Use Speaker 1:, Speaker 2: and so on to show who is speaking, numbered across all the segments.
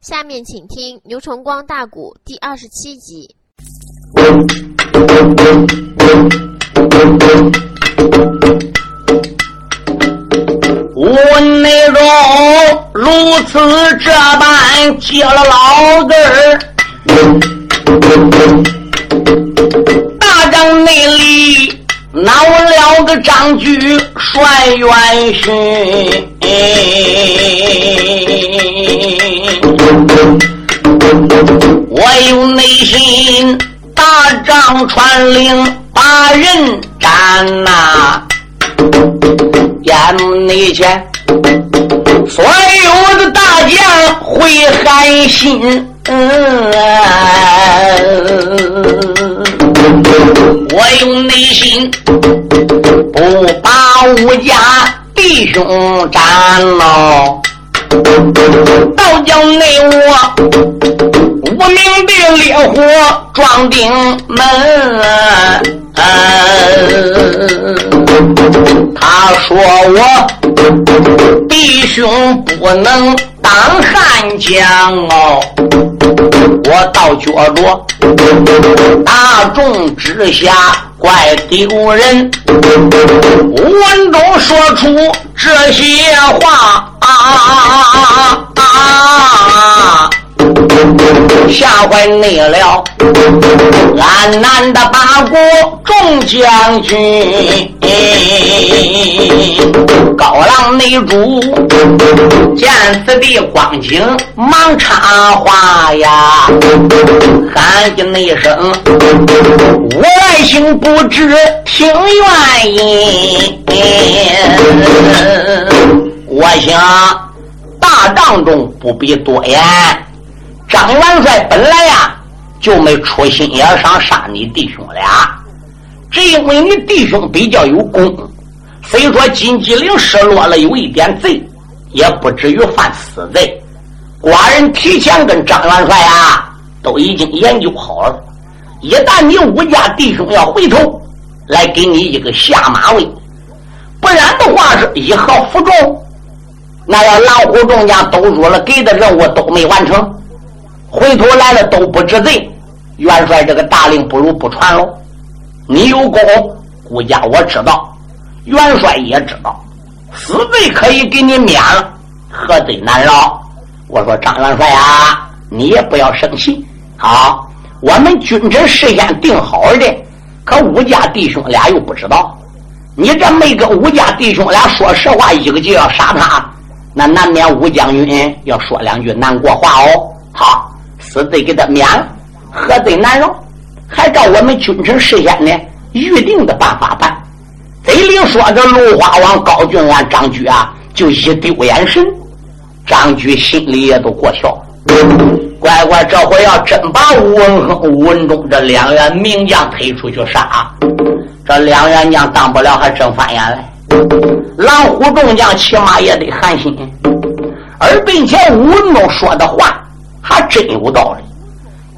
Speaker 1: 下面请听牛崇光大鼓第二十七集。
Speaker 2: 我内容如此这般接了老字儿，大帐内里闹了个张举帅元勋，我有内心大仗传令把人斩呐。眼内前，所有的大将会寒心。我用内心不把吴家弟兄斩了，倒叫内我无名的烈火撞顶门。他说我弟兄不能当汉将哦，我倒觉着大众之下怪丢人。文中说出这些话啊啊！吓坏你了，安南的八国众将军，高郎内主见此地光景，忙插话呀，喊一那声，外姓不知听原因，我想大帐中不必多言。张元帅本来呀就没出心眼上杀你弟兄俩，只因为你弟兄比较有功，虽说金鸡岭失落了有一点贼，也不至于犯死罪。寡人提前跟张元帅啊都已经研究好了，一旦你武家弟兄要回头，来给你一个下马威，不然的话是一号服众，那要狼虎众将都入了，给的任务都没完成。回头来了都不知罪，元帅这个大令不如不传喽。你有功，顾家我知道，元帅也知道，死罪可以给你免了，何罪难饶？我说张元帅啊，你也不要生气。好，我们君臣事先定好的，可吴家弟兄俩又不知道，你这没跟吴家弟兄俩说实话，一个就要杀他，那难免吴将军要说两句难过话哦。好。死罪给他免了，何罪难饶？还照我们君臣事先呢预定的办法办。嘴里说着，陆花王高俊安张举啊，就一丢眼神。张举心里也都过笑。乖乖，这回要真把吴文亨、吴文忠这两员名将推出去杀，这两员将当不了，还真翻眼来。狼虎众将起码也得寒心，而并且吴文忠说的话。还真有道理。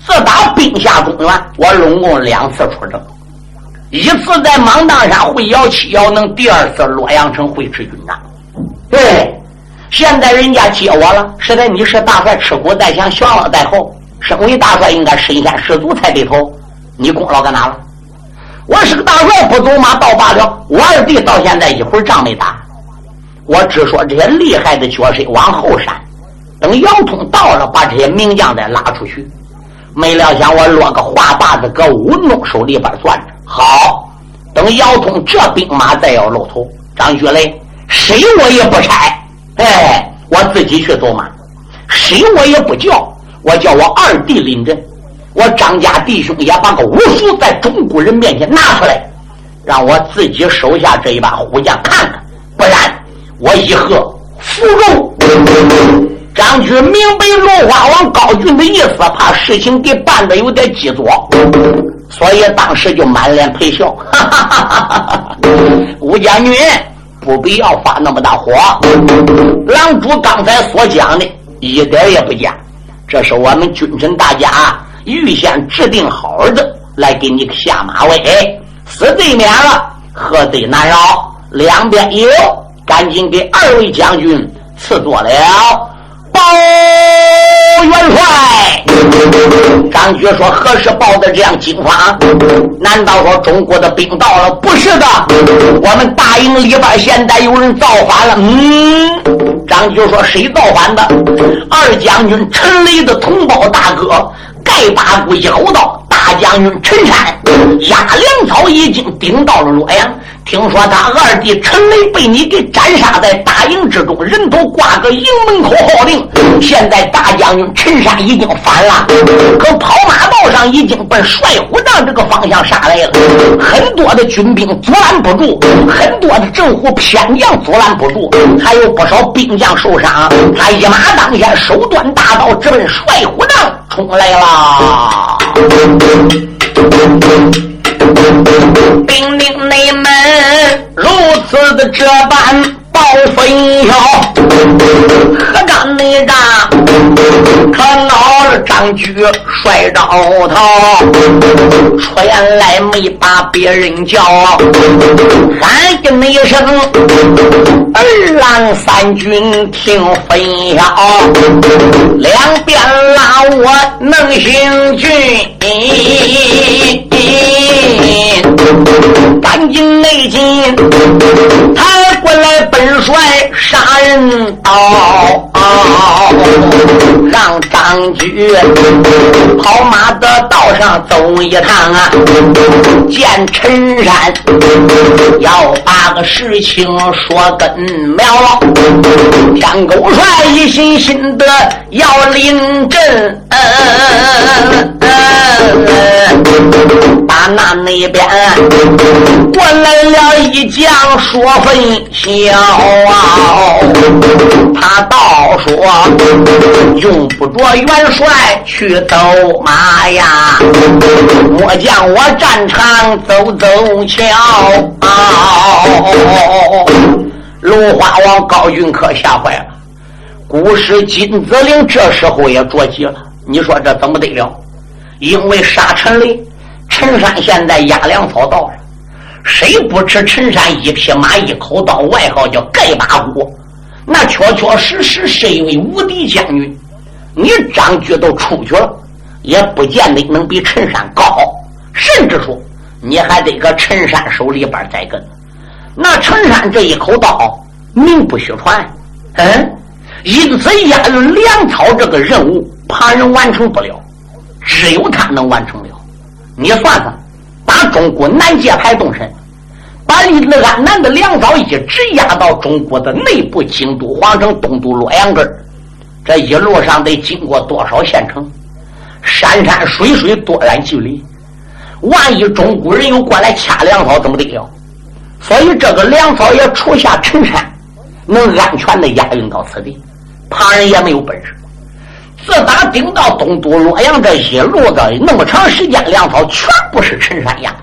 Speaker 2: 自打兵下中原，我拢共两次出征，一次在芒砀山会姚七姚能，第二次洛阳城会吃军帐。对，现在人家接我了，实在你是大帅，吃苦在前，降老在后。身为大帅，应该身先士卒才对头。你功劳搁哪了？我是个大帅，不走马倒罢了。我二弟到现在一会儿仗没打，我只说这些厉害的角色往后闪。等姚通到了，把这些名将再拉出去。没料想我落个话把子搁吴东手里边攥着。好，等姚通这兵马再要露头，张学雷谁我也不差。哎，我自己去走马，谁我也不叫。我叫我二弟领阵，我张家弟兄也把个武术在中国人面前拿出来，让我自己手下这一把虎将看看。不然我以后服肉。张举明白龙花王高俊的意思，怕事情给办的有点急作，所以当时就满脸陪笑。吴将军不必要发那么大火，狼主刚才所讲的一点也不假，这是我们君臣大家预先制定好的，来给你下马威，死罪免了，何罪难饶？两边有，赶紧给二位将军赐座了。包元帅张举说：“何时报的这样惊慌？难道说中国的兵到了？不是的，我们大营里边现在有人造反了。”嗯，张举说：“谁造反的？二将军陈雷的同胞大哥再把武一吼道：‘大将军陈山压粮草已经顶到了洛阳。’”听说他二弟陈雷被你给斩杀在大营之中，人头挂个营门口号令。现在大将军陈山已经反了，可怕已经奔帅虎帐这个方向杀来了。很多的军兵阻拦不住，很多的政府偏将阻拦不住，还有不少兵将受伤。他一马当先，手端大刀直奔帅虎帐冲来了。兵令内门如此的这般分晓，何干内战可恼了张举帅招逃，出言来没把别人叫，喊一声二郎三军听分晓，两边拉我能行军。赶紧内进，抬过来本帅杀人刀，让张举跑马的道上走一趟啊！见陈山要把个事情说根苗，天狗帅一心心的要领阵，把那那边。过来了一将说分笑啊，他倒说用不着元帅去走马呀，我将我战场走走瞧。龙华王高俊可吓坏了，古时金子陵这时候也着急了，你说这怎么得了？因为杀陈雷。陈山现在压粮草到了，谁不吃陈山一匹马一口刀，外号叫盖八股，那确确实实是一位无敌将军。你张举都出去了，也不见得能比陈山高，甚至说你还得搁陈山手里边栽跟。那陈山这一口刀名不虚传，嗯，因此押运粮草这个任务，旁人完成不了，只有他能完成了。你算算，把中国南界牌动身，把李乐安南的粮草一直压到中国的内部京都皇城东都洛阳根这一路上得经过多少县城？山山水水多远距离？万一中国人又过来掐粮草，怎么得了？所以这个粮草也除下陈山，能安全的押运到此地，旁人也没有本事。自打顶到东都洛阳这一路的那么长时间，粮草全部是陈山押。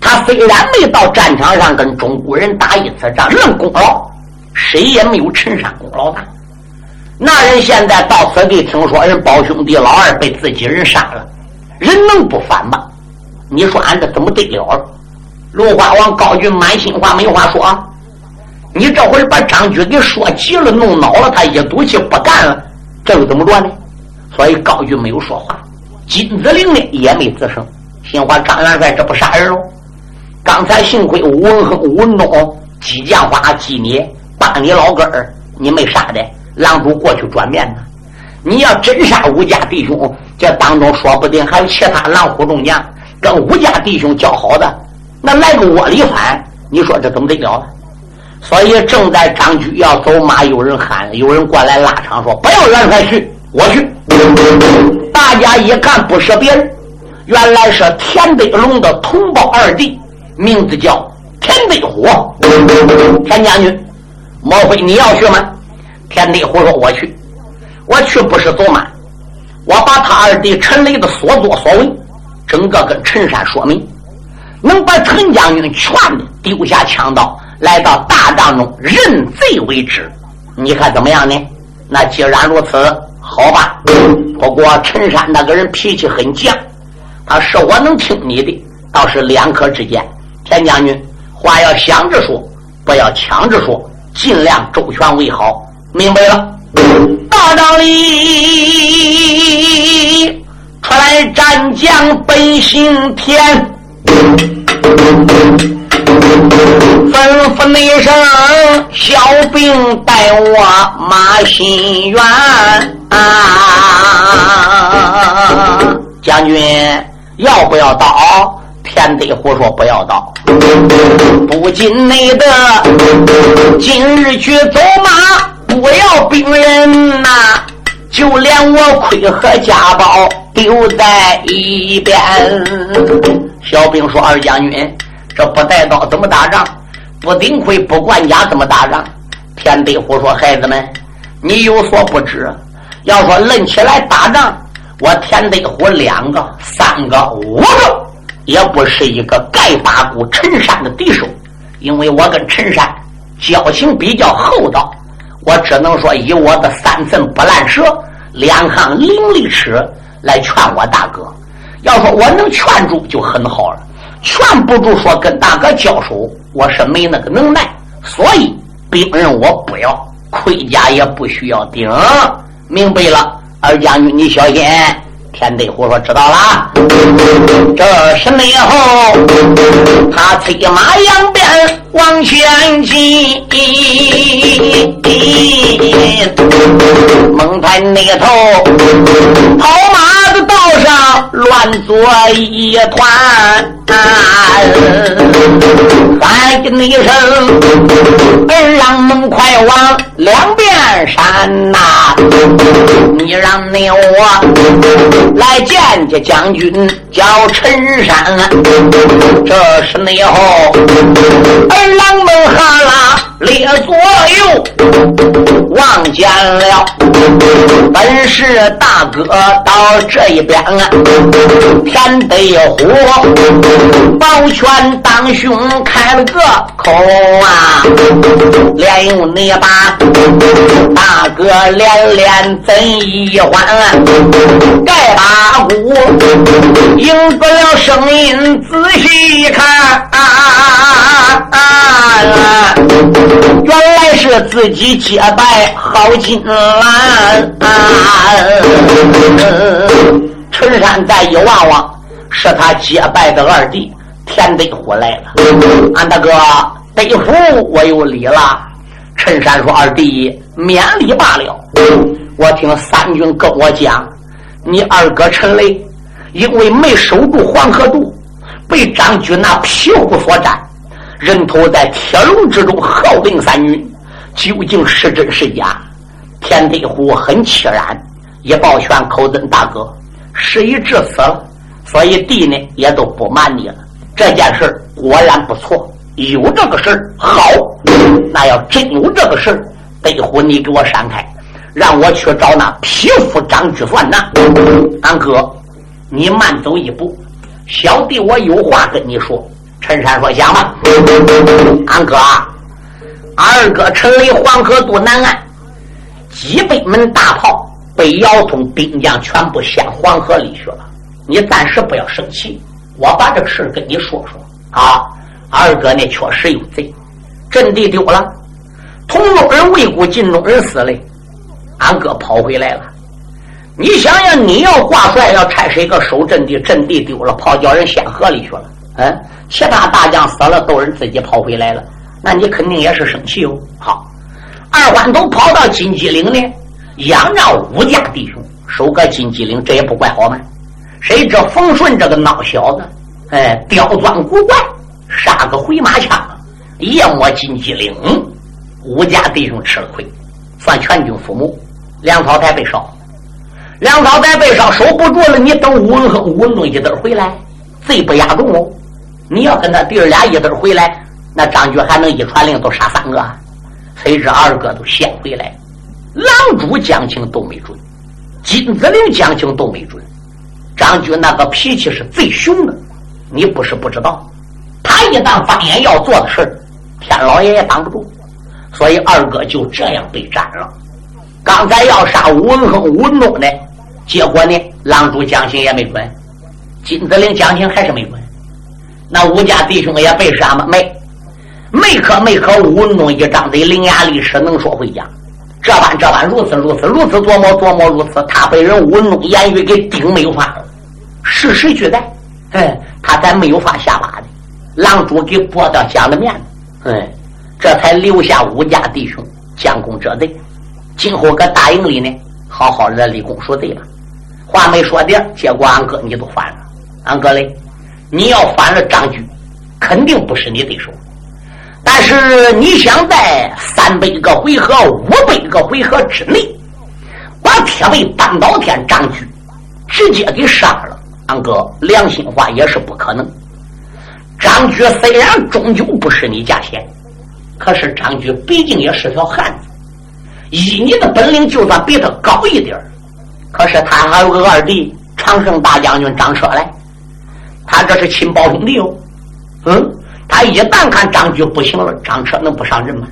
Speaker 2: 他虽然没到战场上跟中国人打一次仗，论功劳，谁也没有陈山功劳大。那人现在到此地，听说人胞兄弟老二被自己人杀了，人能不反吗？你说俺这怎么得了了？龙花王高举满心话没话说，啊你这会儿把张举给说急了，弄恼了，他一赌气不干了。这又怎么着呢？所以高举没有说话，金子陵呢也没吱声。心话张元帅这不杀人喽？刚才幸亏吴文亨、文东激将法激你，把你老根儿你没杀的，狼主过去转面呢。你要真杀吴家弟兄，这当中说不定还有其他狼虎众将跟吴家弟兄交好的，那来个窝里反，你说这怎么得了？所以正在张举要走马，有人喊，有人过来拉场说：“不要元帅去，我去。”大家一看，不是别人，原来是田德龙的同胞二弟，名字叫田德虎。田将军，莫非你要去吗？田德虎说：“我去，我去不是走马，我把他二弟陈雷的所作所为，整个跟陈山说明，能把陈将军全的丢下枪刀。”来到大帐中认罪为止，你看怎么样呢？那既然如此，好吧。不过陈山那个人脾气很犟，他是我能听你的，倒是两可之间。田将军，话要想着说，不要抢着说，尽量周全为好。明白了。大帐里将本姓田，吩咐那声小兵带我马心远啊！将军要不要刀？田德虎说：“不要刀，不进内得今日去走马，不要兵人呐，就连我盔和家宝丢在一边。”小兵说：“二将军，这不带刀怎么打仗？不顶盔不管甲怎么打仗？”田德虎说：“孩子们，你有所不知，要说论起来打仗，我田德虎两个、三个、五个。”也不是一个盖八股陈山的敌手，因为我跟陈山交情比较厚道，我只能说以我的三寸不烂舌、两行伶俐齿来劝我大哥。要说我能劝住就很好了，劝不住说跟大哥交手，我是没那个能耐。所以兵人我不要，盔甲也不需要顶，明白了，二将军你小心。田德虎说：“知道了。”这是内后，他催马扬鞭往前进。蒙台那头跑马的道上乱作一团。喊一声：“儿郎们快往两边闪呐！你让你我来见见将军，叫陈山。这是内后，二郎们哈啦列左右望见了，本是大哥到这一边啊，天得火。保全当兄开了个口啊，连用你把大哥连连怎一欢？盖把鼓应不了声音，仔细一看，啊，原来是自己结拜好金兰。陈山再一望望，是他结拜的二弟。田德虎来了，俺大哥德虎，我有礼了。陈山说：“二弟免礼罢了。我听三军跟我讲，你二哥陈雷因为没守住黄河渡，被张军那屁股所占，人头在铁笼之中，号令三军。究竟是真是假？”田德虎很凄然，一抱拳：“口尊大哥，事已至此了，所以弟呢也都不瞒你了。”这件事果然不错，有这个事好。那要真有这个事德虎，你给我闪开，让我去找那匹夫张居算账。俺哥，你慢走一步，小弟我有话跟你说。陈山说：“讲吧。”俺哥，二哥陈雷黄河渡南岸几百门大炮被姚通兵将全部向黄河里去了，你暂时不要生气。我把这个事跟你说说啊，二哥呢确实有罪，阵地丢了，同中人未果，晋中人死了，俺哥跑回来了。你想想，你要挂帅，要差谁个守阵地，阵地丢了，跑叫人陷河里去了。嗯，其他大将死了，都人自己跑回来了，那你肯定也是生气哦。好，二环都跑到金鸡岭呢，仰仗五家弟兄守个金鸡岭，这也不怪好吗？谁知冯顺这个孬小子，哎，刁钻古怪，杀个回马枪，夜没金鸡岭，吴家弟兄吃了亏，算全军覆没。粮草台被烧，粮草台被烧，守不住了。你等吴文亨、吴文忠一等回来，罪不压重哦。你要跟他弟儿俩一等回来，那张举还能一传令都杀三个？谁知二哥都先回来，狼主将情都没准，金子陵将情都没准。张军那个脾气是最凶的，你不是不知道。他一旦发言要做的事天老爷也挡不住。所以二哥就这样被斩了。刚才要杀吴文亨、吴文忠的，结果呢，狼主将情也没准，金子陵将情还是没准。那吴家弟兄也被杀吗？没，没可没可。吴文忠一张嘴，伶牙俐齿，能说会讲。这般这般，如此如此，如此琢磨琢磨如此，他被人吴文忠言语给顶没有法了。事实俱在。哎，他才没有法下马的。狼主给剥掉蒋的面子，哎，这才留下吴家弟兄将功折罪。今后搁大营里呢，好好的立功赎罪吧。话没说的，结果俺哥你都犯了。俺哥嘞，你要反了张举，肯定不是你对手。但是你想在三百个回合、五百个回合之内，把铁背半岛天张举直接给杀了，俺哥良心话也是不可能。张举虽然终究不是你家贤，可是张举毕竟也是条汉子。以你的本领，就算比他高一点可是他还有个二弟长胜大将军张彻嘞，他这是亲胞兄弟哦。嗯。他一旦看张举不行了，张彻能不上阵吗？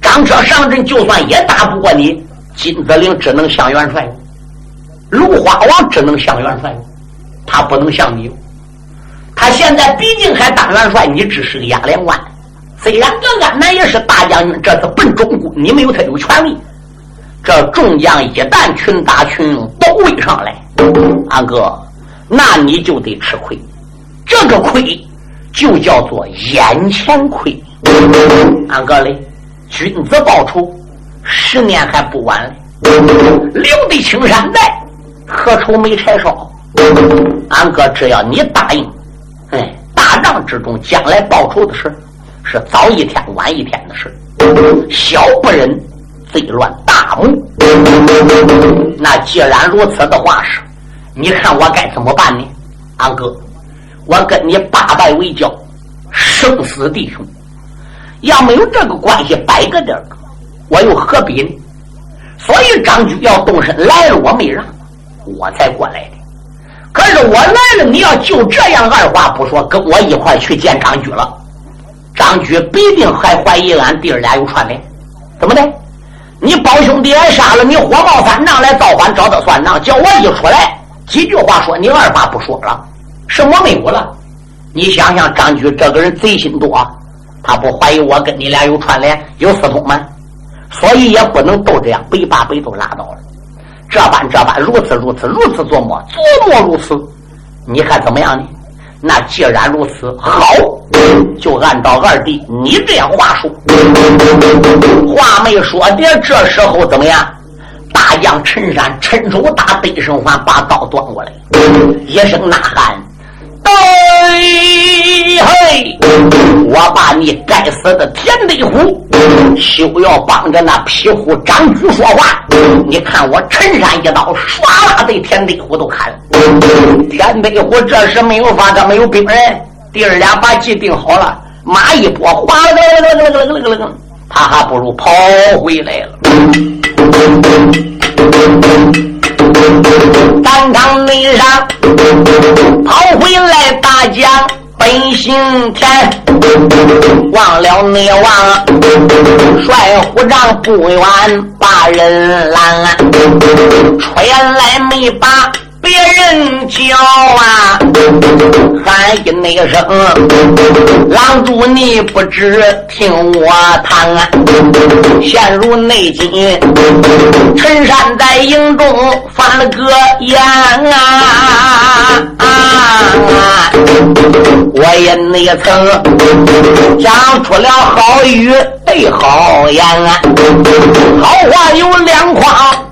Speaker 2: 张彻上阵，就算也打不过你，金子陵只能向元帅，芦花王只能向元帅，他不能向你。他现在毕竟还当元帅，你只是个押粮官。虽然这安南也是大将军，这次奔中国，你没有他有权利。这众将一旦群打群拥都围上来，安哥，那你就得吃亏。这个亏。就叫做眼前亏，俺哥嘞，君子报仇，十年还不晚嘞。留得青山在，何愁没柴烧？俺哥只要你答应，哎，大仗之中将来报仇的事，是早一天晚一天的事。小不忍则乱大谋。那既然如此的话是，你看我该怎么办呢？阿哥。我跟你八拜为交，生死弟兄，要没有这个关系，摆个点儿，我又何必呢？所以张举要动身来了，我没让，我才过来的。可是我来了，你要就这样二话不说跟我一块去见张举了，张举必定还怀疑俺弟儿俩有串联，怎么的？你胞兄弟俺杀了你，火冒三丈来造反，找他算账，叫我一出来几句话说你二话不说了。什么没有了？你想想，张举这个人贼心多，他不怀疑我跟你俩有串联、有私通吗？所以也不能都这样，背把背都拉倒了。这般这般，如此如此，如此琢磨，琢磨如此，你看怎么样呢？那既然如此，好，就按照二弟你这样话说。话没说的，这时候怎么样？大将陈山趁手打背生环，把刀端过来，一声呐喊。对，嘿！我把你该死的田地虎，休要帮着那皮虎张举说话！你看我陈山一刀，唰啦的田地虎都砍了。田地虎这时没有法，他没有兵人，弟儿俩把计定好了，马一拨，哗啦啦啦啦啦啦啦，他还不如跑回来了。战场内上跑回来，大将本姓田，忘了内王帅虎帐不远把人拦，出来没把。别人叫啊，喊一那声，狼主你不知听我谈啊，陷入内境，陈山在营中发了个言啊啊！我也那曾讲出了好语对好言啊，好话有两筐。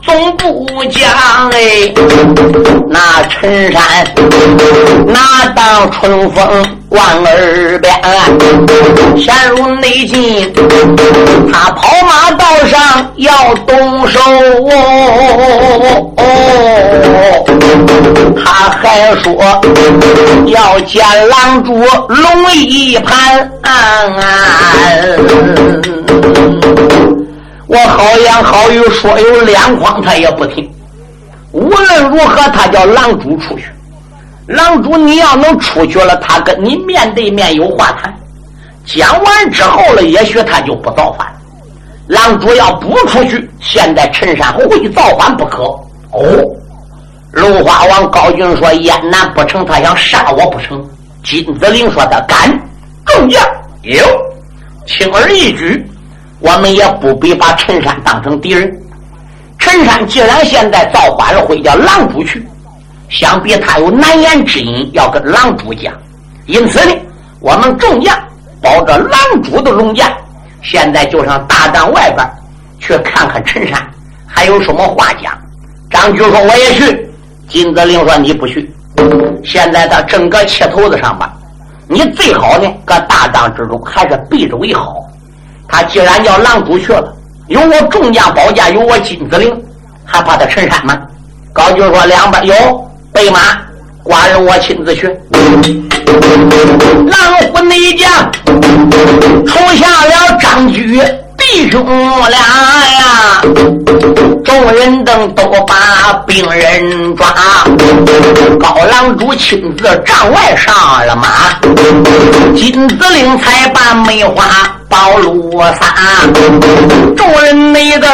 Speaker 2: 总不讲哎，那陈山哪当春风贯耳边，陷入内境，他跑马道上要动手，哦他还说要见狼主龙一盘。我好言好语说有两筐，他也不听。无论如何，他叫狼主出去。狼主，你要能出去了，他跟你面对面有话谈。讲完之后了，也许他就不造反。狼主要不出去，现在陈山会造反不可。哦，龙花王高俊说：“燕南不成，他想杀我不成？”金子陵说：“他敢。”众将有，轻而易举。我们也不必把陈山当成敌人。陈山既然现在造反了，会叫狼主去，想必他有难言之隐要跟狼主讲。因此呢，我们众将保着狼主的龙驾，现在就上大帐外边去看看陈山还有什么话讲。张举说：“我也去。”金子林说：“你不去。现在他正搁切头子上吧？你最好呢，搁大帐之中还是避着为好。他既然叫狼主去了，有我众将保驾，有我金子令，还怕他陈山吗？”高举说：“两边有备马，寡人我亲自去。”狼虎内将出下了张举。弟兄俩呀，众人等都把病人抓，高郎主亲自帐外上了马，金子令才把梅花包罗撒，众人没等，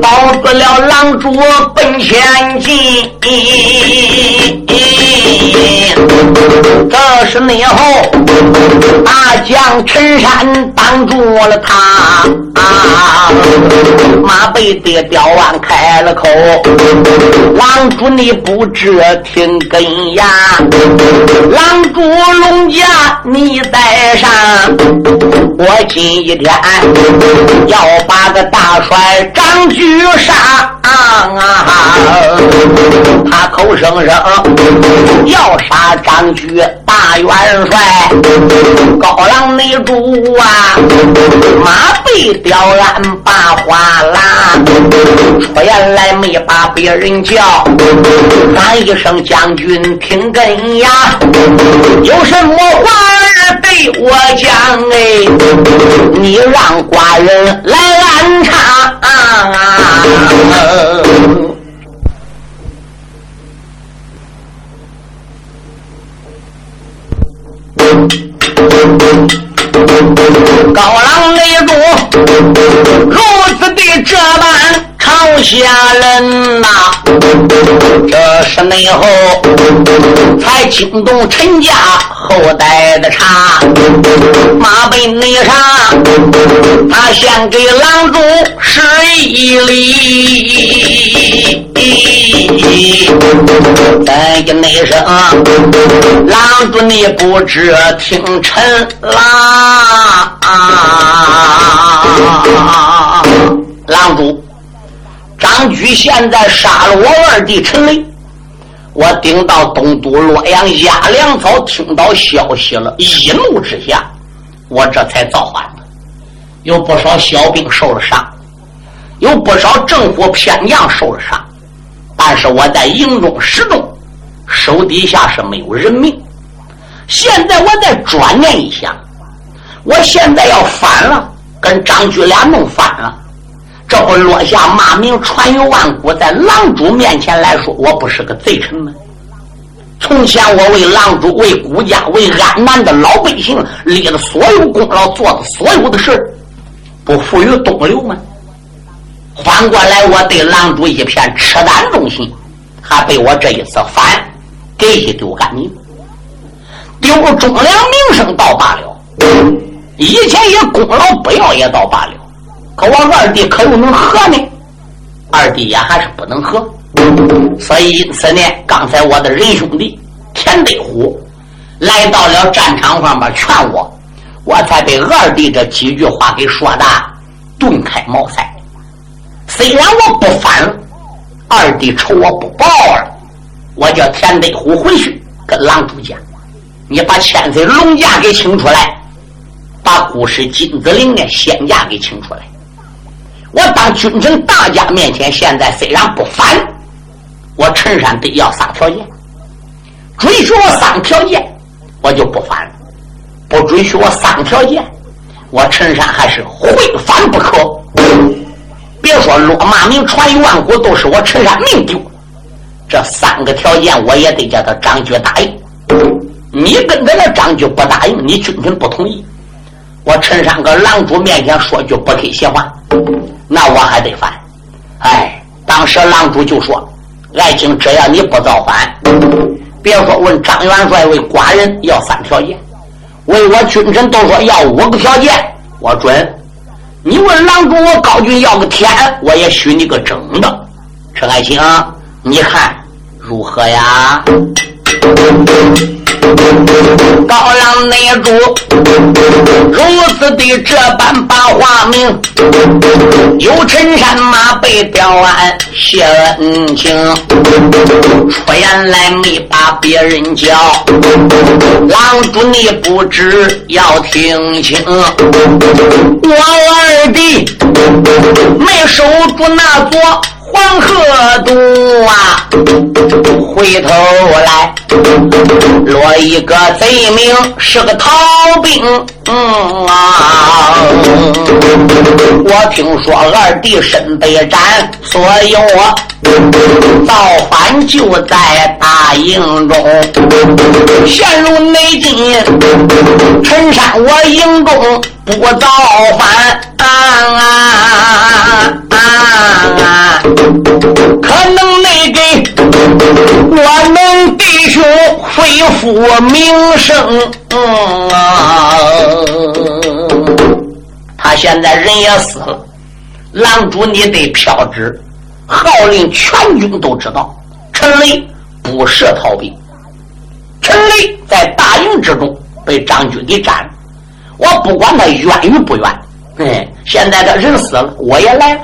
Speaker 2: 包住了狼主奔前进。这是内后大将陈山挡住了他。啊！马背的刁弯开了口，狼主你不知听根呀！狼主龙家你在上，我今一天要把个大帅张举杀啊！他口声声要杀张举大元帅，高郎内主啊！马背雕鞍把花拉，出言来没把别人叫，喊一声将军听根呀，有什么话儿对我讲哎？你让寡人来安插。高郎内主如此的这般朝下人呐，这是内后才惊动陈家后代的茶，马背内上他先给郎主十一礼。再一内声，郎主你不知听臣啦！郎主，张举现在杀了我二弟陈雷，我顶到东都洛阳压粮草，听到消息了，一怒之下，我这才造反的。有不少小兵受了伤，有不少政府偏将受了伤。但是我在营中始终手底下是没有人命。现在我再转念一想，我现在要反了，跟张举俩弄反了，这不落下骂名传于万古，在狼主面前来说，我不是个贼臣吗？从前我为狼主、为孤家、为安南的老百姓立的所有功劳，做的所有的事不负于东流吗？反过来，我对狼主一片赤胆忠心，还被我这一次反给一丢干净，丢忠良名声倒罢了，以前也功劳不要也倒罢了，可我二弟可又能和呢？二弟也还是不能和，所以因此呢，刚才我的仁兄弟田德虎来到了战场上面劝我，我才被二弟这几句话给说的顿开茅塞。虽然我不反，二弟仇我不报了，我叫田德虎回去跟狼主讲，你把千岁龙驾给请出来，把姑师金子陵的仙驾给请出来。我当君臣大家面前，现在虽然不反，我陈山得要三条件，准许我三条件，我就不反；不准许我三条件，我陈山还是会反不可。别说落骂名传于万古，都是我陈山命丢。这三个条件，我也得叫他张举答应。你跟着那张举不答应，你君臣不同意，我陈山搁狼主面前说句不客气话，那我还得反。哎，当时狼主就说：“爱卿，只要你不造反，别说问张元帅为寡人要三条件，为我君臣都说要五个条件，我准。”你问郎主，我高俊要个天，我也许你个真的。陈爱卿，你看如何呀？高粱内主如此的这般把话明，有陈山马被刁完谢恩情，出言来没把别人叫，郎主你不知要听清，我二弟没守住那座。黄河渡啊，回头来落一个贼名，是个逃兵。嗯啊，我听说二弟身被斩，所以我造反就在大营中，陷入内境。陈山我营中不造反。啊啊！可能没给我们兄恢复名声。嗯啊他现在人也死了，狼主你得飘旨，号令全军都知道，陈雷不是逃兵，陈雷在大营之中被张军给斩了。我不管他冤与不冤，哎，现在他人死了，我也来了。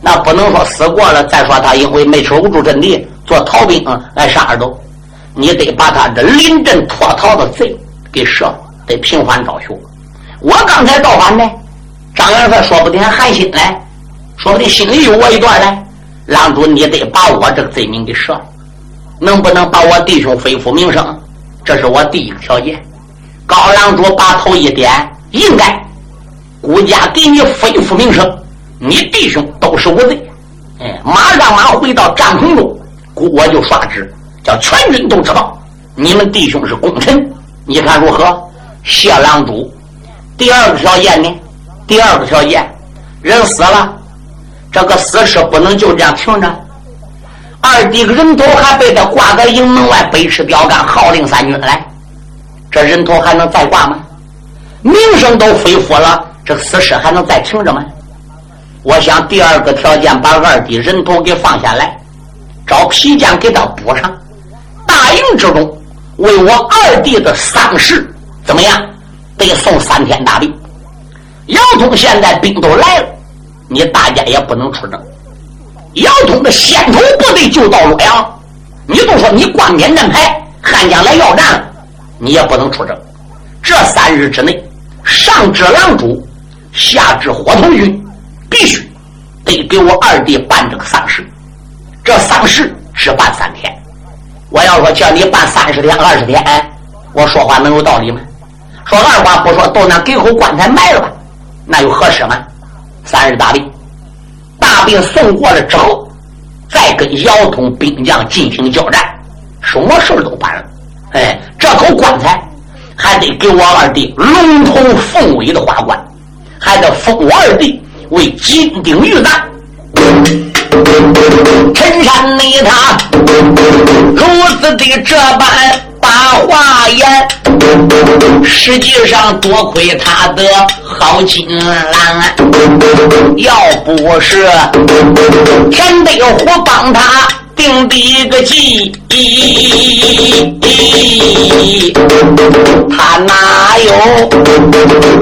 Speaker 2: 那不能说死过了，再说他因为没守住阵地做逃兵来杀着都，你得把他这临阵脱逃的贼给射了，得平反昭雪。我刚才造反呢，张元帅说不定还寒心呢，说不定心里有我一段呢。郎主，你得把我这个罪名给赦了，能不能把我弟兄恢复名声？这是我第一个条件。高郎主把头一点，应该，孤家给你恢复名声。你弟兄都是无罪，哎，马上马回到帐篷中，我就刷旨，叫全军都知道你们弟兄是功臣。你看如何？谢郎主。第二个条件呢？第二个条件，人死了，这个死尸不能就这样停着。二弟个人头还被他挂在营门外，北赤标杆号令三军来，这人头还能再挂吗？名声都恢复了，这死尸还能再停着吗？我想第二个条件，把二弟人头给放下来，找皮匠给他补上。大营之中，为我二弟的丧事怎么样？得送三天大兵。姚通现在兵都来了，你大家也不能出征。姚通的先头部队就到洛阳，你都说你挂免战牌，汉江来要战了，你也不能出征。这三日之内，上至狼主，下至火头军。必须得给我二弟办这个丧事，这丧事只办三天。我要说叫你办三十天、二十天，我说话能有道理吗？说二话不说，到那给口棺材埋了吧，那又合适吗？三日大病，大病送过了之后，再跟姚通兵将进行交战，什么事都办了。哎，这口棺材还得给我二弟龙头凤尾的花冠，还得封我二弟。为金鼎玉丹，陈山内他如此的这般把话言，实际上多亏他的好金兰，要不是田德虎帮他。定的一个计，他哪有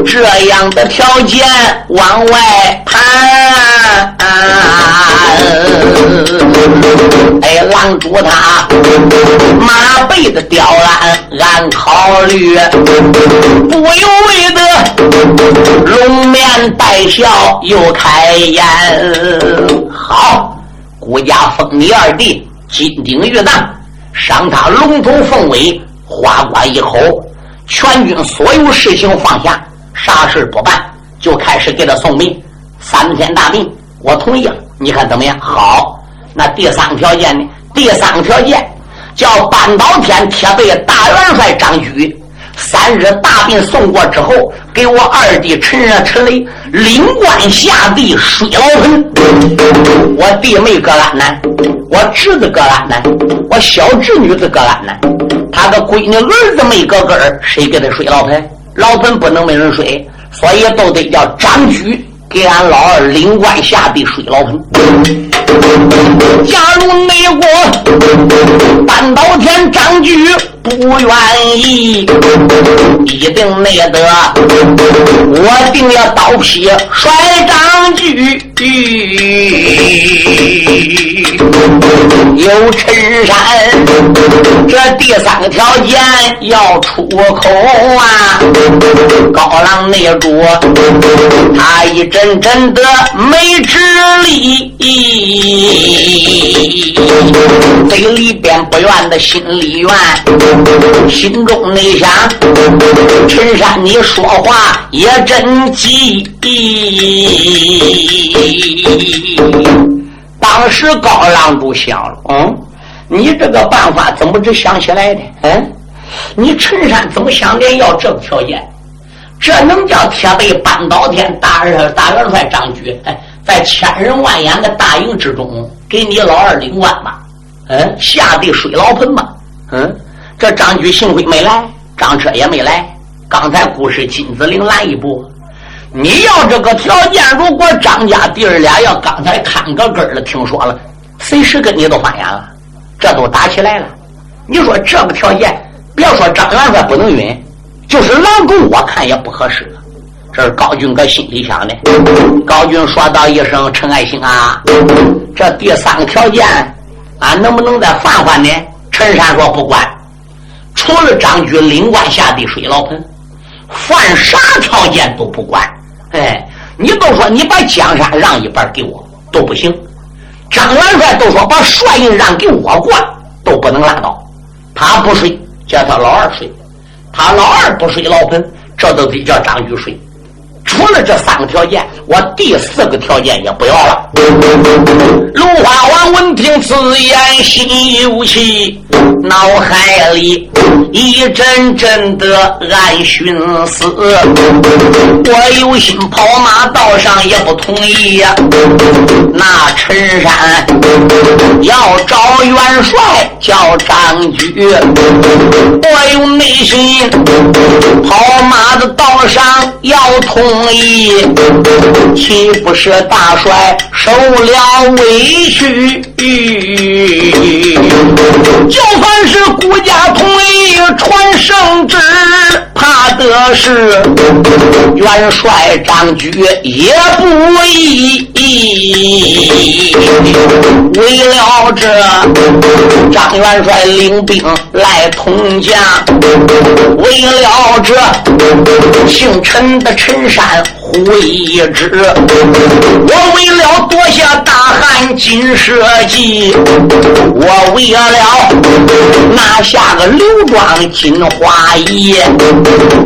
Speaker 2: 这样的条件往外谈？哎，狼主他马背的刁难，俺考虑不由为的龙面带笑又开眼，好。孤家封你二弟金鼎玉旦，赏他龙头凤尾，花冠一口，全军所有事情放下，啥事不办，就开始给他送命。三天大病，我同意了。你看怎么样？好。那第三个条件呢？第三个条件叫半岛天贴背大元帅张举。三日大病送过之后，给我二弟陈热陈雷领官下地水老盆。我弟妹搁安南，我侄子搁安南，我小侄女子搁安南，他的闺女儿子没搁根儿，谁给他水老盆？老盆不能没人水，所以都得叫张举给俺老二领官下的水牢盆。假如内国半岛天张举不愿意，一定内得我定要刀劈甩张举。有陈山，这第三个条件要出口啊！高浪内主，他一阵阵的没直力，嘴里边不愿的心里愿，心中内想：陈山，你说话也真急。当时高郎主想了，嗯，你这个办法怎么只想起来的？嗯，你陈山怎么想的要这个条件？这能叫铁背扳倒天大大元帅张举？哎，在千人万眼的大营之中，给你老二领官吧？嗯，下地水老盆吧？嗯，这张举幸亏没来，张车也没来。刚才故事金子岭拦一步。你要这个条件，如果张家弟儿俩要刚才看个根儿了，听说了，随时跟你都翻眼了，这都打起来了。你说这个条件，别说张元帅不能允，就是郎中我看也不合适了。这是高俊哥心里想的。高俊说道一声：“陈爱卿啊，这第三个条件，俺能不能再换换呢？”陈山说：“不管，除了张军领官下地水牢盆，犯啥条件都不管。”哎，你都说你把江山让一半给我都不行，张元帅都说把帅印让给我过都不能拉倒。他不睡，叫他老二睡；他老二不睡老盆，这都得叫张举睡。除了这三个条件，我第四个条件也不要了。芦花王闻听此言，心有气，脑海里一阵阵的暗寻思。我有心跑马道上，也不同意呀。那陈山要找元帅叫张举，我有内心跑马的道上要同。同意，岂不是大帅受了委屈？就算是顾家同意传圣旨，怕的是元帅张举也不义。为了这张元帅领兵来通江，为了这姓陈的陈山。虎一只，我为了夺下大汉金蛇记，我为了拿下个刘庄金花衣，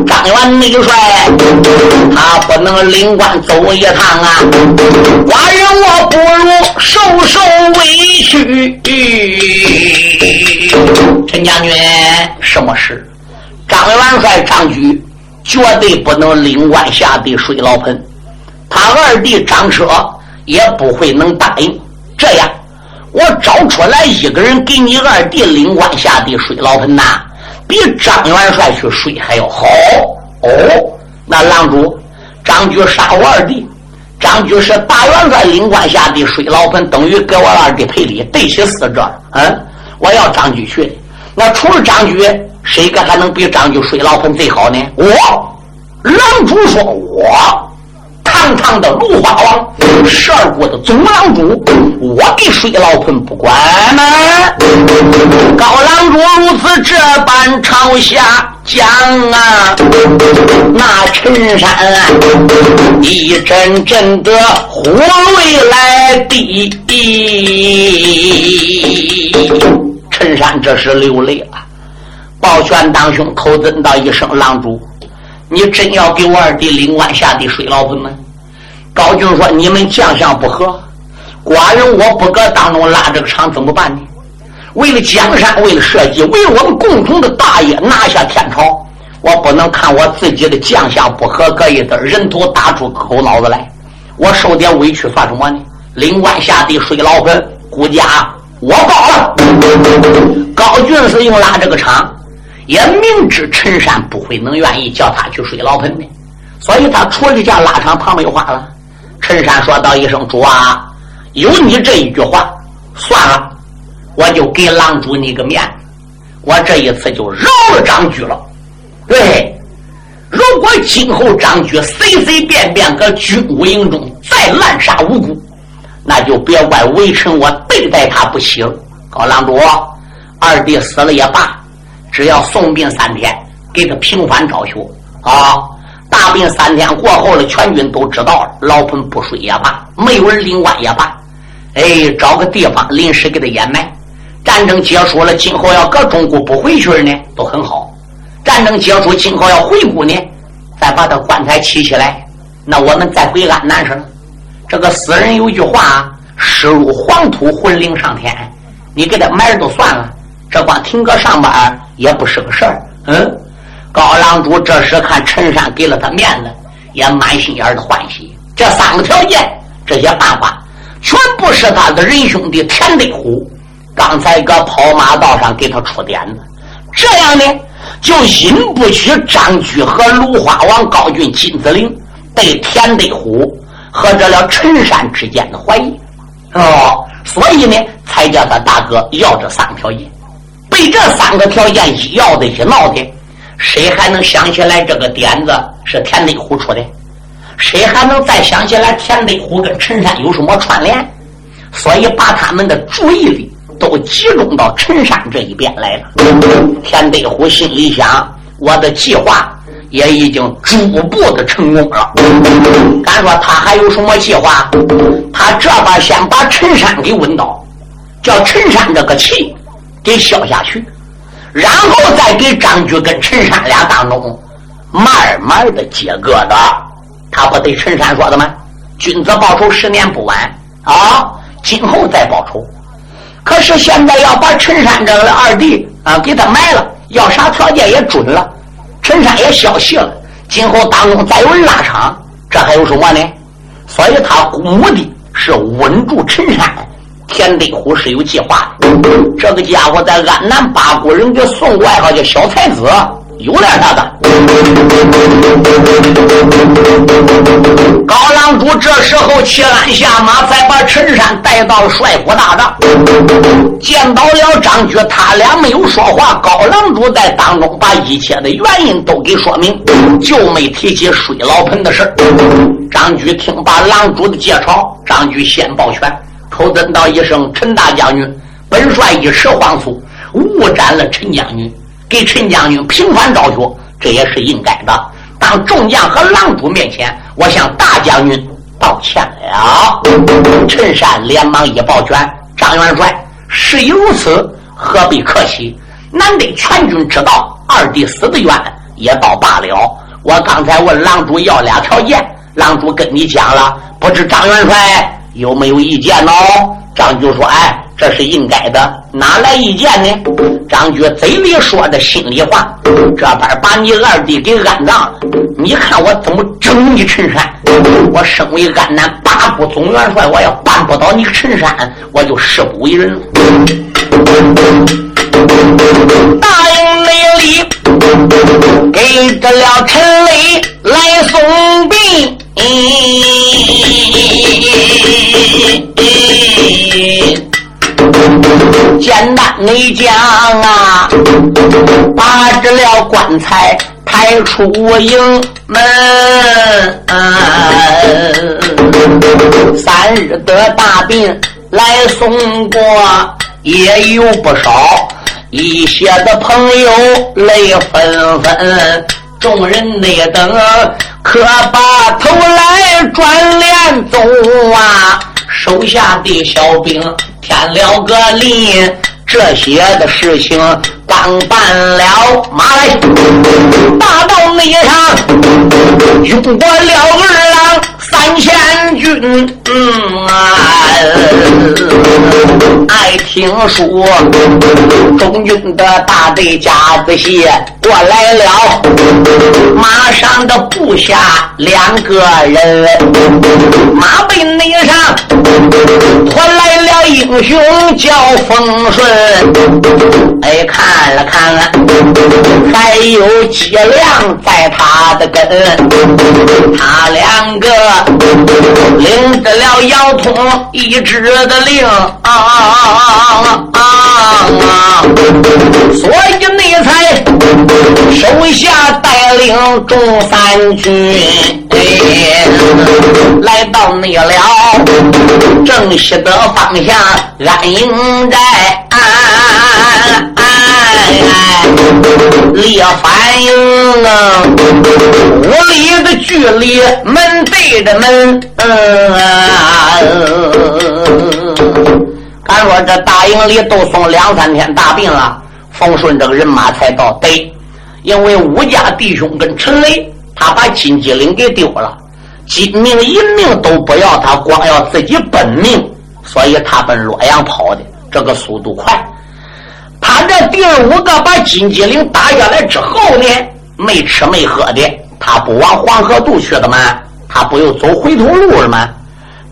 Speaker 2: 张元内帅他不能领官走一趟啊！寡人我不如受受委屈。陈将军，什么事？张元帅张举。绝对不能领官下地水老盆，他二弟张车也不会能答应。这样，我找出来一个人给你二弟领官下地水老盆呐，比张元帅去睡还要好。哦，那郎主，张举杀我二弟，张举是大元帅领官下地水老盆，等于给我二弟赔礼，对起死者。嗯，我要张举去。那除了张举。谁个还能比张举水老盆最好呢？我狼主说，我堂堂的芦花王，十二国的总狼主，我给水老盆不管吗？高狼主如此这般朝下讲啊，那陈山一阵阵的火泪来滴，陈山这时流泪了。抱拳当胸，口尊道一声：“狼主，你真要给我二弟领官下地水老坟吗？”高俊说：“你们将相不和，寡人我不搁当中拉这个场，怎么办呢？为了江山，为了社稷，为我们共同的大业，拿下天朝，我不能看我自己的将相不和，搁一堆人头打出口脑子来。我受点委屈算什么呢？领官下地水牢盆，顾家我报了。高俊是用拉这个场。”也明知陈山不会能愿意叫他去睡牢盆的，所以他出了家拉长旁边话了。陈山说道一声：“主啊，有你这一句话，算了，我就给狼主你个面子，我这一次就饶了张居了。对，如果今后张居随随便便搁军务营中再滥杀无辜，那就别怪微臣我对待他不起了。高郎主，二弟死了也罢，只要送殡三天，给他平反昭雪啊。”大病三天过后了，全军都知道了。老彭不睡也罢，没有人领官也罢，哎，找个地方临时给他掩埋。战争结束了，今后要搁中国不回去呢，都很好。战争结束，今后要回顾呢，再把他棺材砌起来，那我们再回安南省。这个死人有句话：“尸入黄土，魂灵上天。”你给他埋了就算了，这光停搁上班也不是个事儿。嗯。高郎主这时看陈山给了他面子，也满心眼的欢喜。这三个条件，这些办法，全部是他的仁兄弟田德虎刚才搁跑马道上给他出点子。这样呢，就引不起张居和芦花王高俊、金子陵对田德虎和这了陈山之间的怀疑。哦，所以呢，才叫他大哥要这三个条件。对这三个条件一要的，一闹的。谁还能想起来这个点子是田内虎出的？谁还能再想起来田内虎跟陈山有什么串联？所以把他们的注意力都集中到陈山这一边来了。田内虎心里想：我的计划也已经逐步的成功了。敢说他还有什么计划？他这边先把陈山给问到，叫陈山这个气给消下去。然后再给张局跟陈山俩当中慢慢的接疙瘩，他不对陈山说的吗？君子报仇，十年不晚啊！今后再报仇。可是现在要把陈山这个二弟啊给他埋了，要啥条件也准了，陈山也消息了。今后当中再有人拉场，这还有什么呢？所以他目的是稳住陈山。田德虎是有计划的，这个家伙在安南八国人给送外号叫小才子，有点那个。高郎主这时候骑鞍下马，才把陈山带到了帅府大帐，见到了张局，他俩没有说话。高郎主在当中把一切的原因都给说明，就没提起水老盆的事张局听罢郎主的介绍，张局先抱拳。口尊道一声：“陈大将军，本帅一时慌促，误斩了陈将军，给陈将军平反昭雪，这也是应该的。当众将和狼主面前，我向大将军道歉了。”陈山连忙一抱拳：“张元帅，事已如此，何必客气？难得全军知道二弟死的冤，也倒罢了。我刚才问狼主要俩条件，狼主跟你讲了，不知张元帅。”有没有意见呢？张局说：“哎，这是应该的，哪来意见呢？”张局嘴里说的心里话，这边把你二弟给安葬，你看我怎么整你陈山？我身为安南八部总元帅，我要办不到你陈山，我就誓不为人。答应你礼，给得了陈雷来送殡。简单的讲啊，把这了棺材抬出营门，三日得大病来送过也有不少，一些的朋友泪纷纷，众人那等。可把头来转脸走啊！手下的小兵添了个礼，这些的事情刚办了，马来大道内上用过了二郎三千军，嗯啊，爱听书，中军的大队贾子戏过来了，马上的部下两个人，马背内上拖来了英雄叫风顺，哎，看了看啊，还有几辆在他的跟，他两个领得了姚通一支的令啊啊啊，所以你才手下带领众三军，来到你了正西的方向安营寨。列反应啊，五里的距离，门对着门。敢说这大营里都送两三天大病了，冯顺这个人马才到。对，因为武家弟兄跟陈雷，他把金鸡岭给丢了，金命银命都不要，他光要自己本命，所以他奔洛阳跑的，这个速度快。他这第五个把金鸡岭打下来之后呢，没吃没喝的，他不往黄河渡去的吗？他不又走回头路了吗？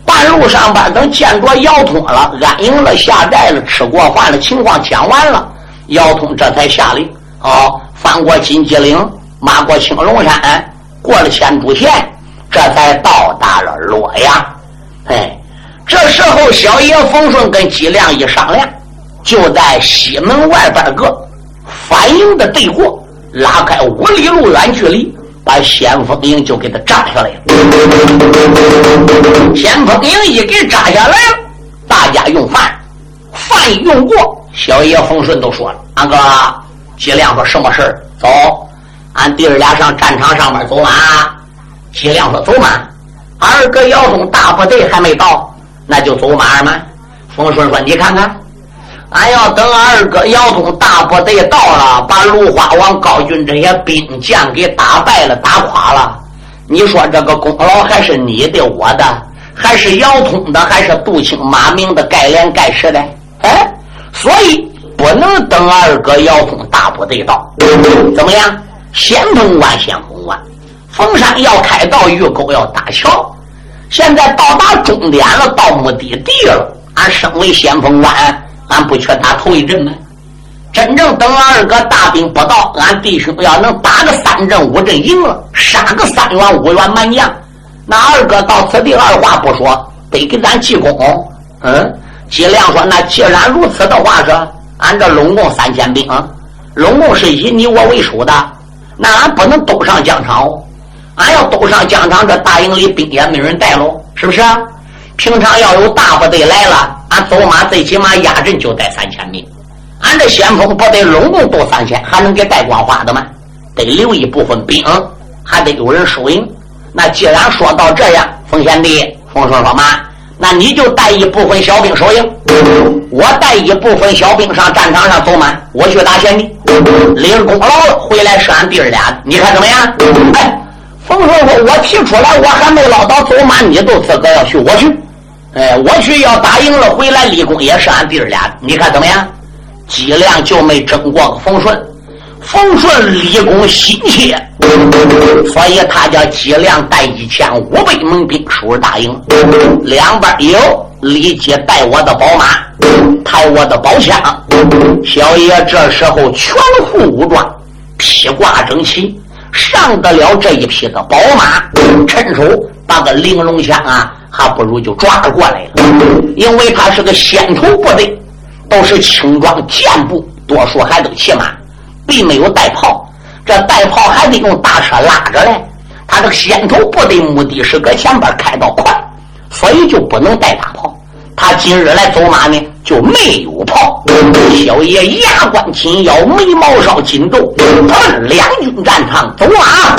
Speaker 2: 半路上边等见着姚通了，安营了，下寨了，吃过饭了，情况讲完了，姚通这才下令，哦，翻过金鸡岭，马过青龙山，过了千珠县，这才到达了洛阳。哎，这时候小爷冯顺跟姬亮一商量。就在西门外边个反营的对过，拉开五里路远距离，把先锋营就给他扎下来了。先锋营一给扎下来了，大家用饭，饭用过，小爷冯顺都说了：“二哥，季亮说什么事走，俺弟儿俩上战场上面走马。”季亮说：“走马。”二哥姚东大部队还没到，那就走马吗？冯顺说：“你看看。”俺要等二哥姚通大部队到了，把芦花王高军这些兵将给打败了、打垮了。你说这个功劳还是你的、我的，还是姚通的，还是杜青、马明的、盖连、盖世的？哎，所以不能等二哥姚通大部队到。怎么样？先锋关，先锋关，逢山要开道，遇沟要搭桥。现在到达终点了，到目的地了。俺身为先锋官。俺不缺打头一阵吗？真正等二哥大兵不到，俺弟兄要能打个三阵五阵赢了，杀个三员五员蛮将，那二哥到此地二话不说，得给咱记功。嗯，季亮说：“那既然如此的话，说俺这拢共三千兵，拢共是以你我为首的，那俺不能都上疆场。俺要都上疆场，这大营里兵也没人带喽，是不是？平常要有大部队来了。”走马最起码压阵就带三千名，俺这先锋不得拢共都三千，还能给带光花的吗？得留一部分兵，还得有人收营。那既然说到这样，冯贤弟，冯顺说妈，那你就带一部分小兵收营，我带一部分小兵上战场上走马，我去打贤弟，领功劳了，回来是俺弟儿俩，你看怎么样？哎，冯顺说，我提出来，我还没捞到走马，你都资格要去，我去。哎，我去要打赢了，回来立功也是俺弟儿俩，你看怎么样？姬亮就没争过冯顺，冯顺立功心切，所以他叫姬亮带一千五百门兵收拾大营，两边有李杰带我的宝马，抬我的宝枪，小爷这时候全副武装，披挂整齐，上得了这一匹的宝马，趁手把个玲珑枪啊。还不如就抓过来了，因为他是个先头部队，都是轻装健步，多数还都骑马，并没有带炮。这带炮还得用大车拉着来。他这个先头部队目的是搁前边开道快，所以就不能带大炮。他今日来走马呢，就没有炮。小爷牙关紧咬，眉毛梢紧皱，两军战场走马，